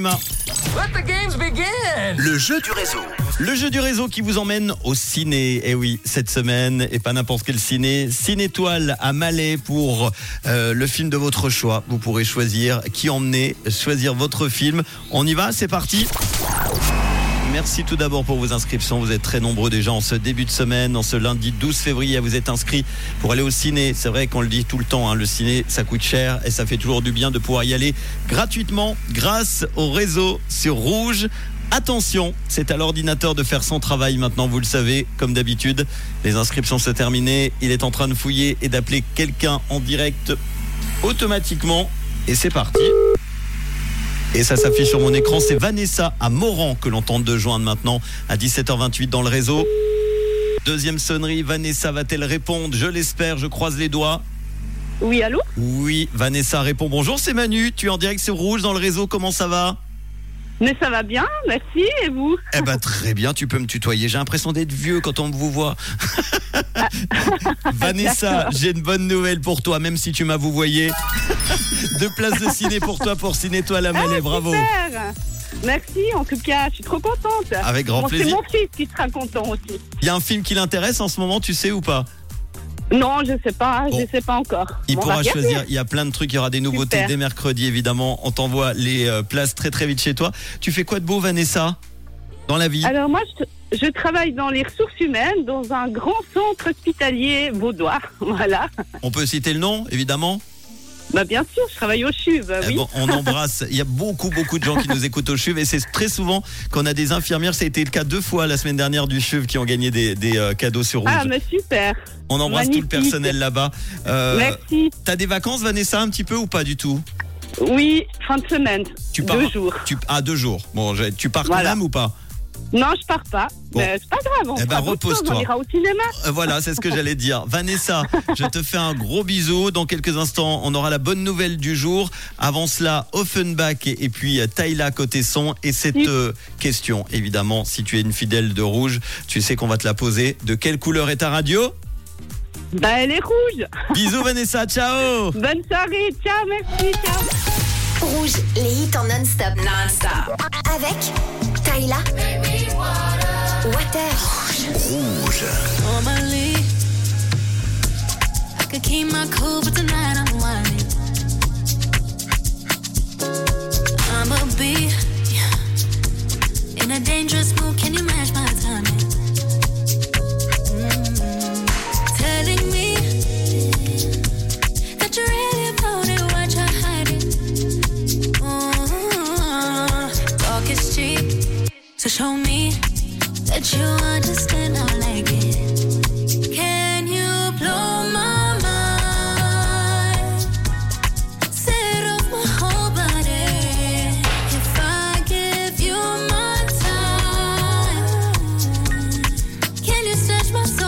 Let the games begin. Le jeu du réseau. Le jeu du réseau qui vous emmène au ciné. Et oui, cette semaine, et pas n'importe quel ciné. Ciné-Étoile à Malais pour euh, le film de votre choix. Vous pourrez choisir qui emmener, choisir votre film. On y va, c'est parti Merci tout d'abord pour vos inscriptions. Vous êtes très nombreux déjà en ce début de semaine, en ce lundi 12 février. Vous êtes inscrits pour aller au ciné. C'est vrai qu'on le dit tout le temps, hein, le ciné, ça coûte cher et ça fait toujours du bien de pouvoir y aller gratuitement grâce au réseau sur Rouge. Attention, c'est à l'ordinateur de faire son travail maintenant, vous le savez, comme d'habitude. Les inscriptions sont terminées. Il est en train de fouiller et d'appeler quelqu'un en direct automatiquement. Et c'est parti. Et ça s'affiche sur mon écran, c'est Vanessa à Moran que l'on tente de joindre maintenant à 17h28 dans le réseau. Deuxième sonnerie, Vanessa va-t-elle répondre? Je l'espère, je croise les doigts. Oui, allô? Oui, Vanessa répond. Bonjour, c'est Manu, tu es en direct sur Rouge dans le réseau, comment ça va? Mais ça va bien, merci, et vous? Eh ben très bien, tu peux me tutoyer, j'ai l'impression d'être vieux quand on vous voit. Vanessa, j'ai une bonne nouvelle pour toi, même si tu m'as vous voyé. Deux places de ciné pour toi pour Ciné Toi la Malais, bravo. Super Merci, en tout cas, je suis trop contente. Avec grand Bon, C'est plaisir. mon fils qui sera content aussi. Il y a un film qui l'intéresse en ce moment, tu sais ou pas? Non, je sais pas, Bon. je sais pas encore. Il Bon, pourra choisir, il y a plein de trucs, il y aura des nouveautés Super. dès mercredi évidemment. On t'envoie les euh, places très très vite chez toi. Tu fais quoi de beau Vanessa Dans la vie? Alors moi, je, je travaille dans les ressources humaines dans un grand centre hospitalier vaudois. Voilà. On peut citer le nom évidemment? Bah bien sûr, je travaille au CHUV, Eh oui. bon, on embrasse. Il y a beaucoup, beaucoup de gens qui nous écoutent au CHUV et c'est très souvent qu'on a des infirmières. Ça a été le cas deux fois la semaine dernière du CHUV qui ont gagné des, des, euh, cadeaux sur rouge. Ah, mais super. on embrasse tout le personnel là-bas. Euh, Merci. T'as des vacances, Vanessa, un petit peu ou pas du tout? Oui, fin de semaine. Tu pars Deux jours. tu, Ah, deux jours. Bon, tu pars quand Voilà. même ou pas? Non, je pars pas. Bon. Mais c'est pas grave. On Eh ben, repose-toi. On ira au cinéma. Euh, Voilà, c'est ce que j'allais dire. Vanessa, je te fais un gros bisou. Dans quelques instants, on aura la bonne nouvelle du jour. Avant cela, Offenbach et, et puis euh, Tayla côté son. Et cette Oui. euh, question, évidemment, si tu es une fidèle de rouge, tu sais qu'on va te la poser. De quelle couleur est ta radio? Bah, elle est rouge. Bisous Vanessa, ciao Bonne soirée. Ciao, merci. Ciao. Rouge, les hits en non-stop. Non-stop. Avec Tyla. Water. Rouge. Normally, I could keep my cool, but tonight I'm whining. I'ma be in a dangerous mood. Can you match my show me that you understand I like it. Can you blow my mind? Set off my whole body. If I give you my time, can you snatch my soul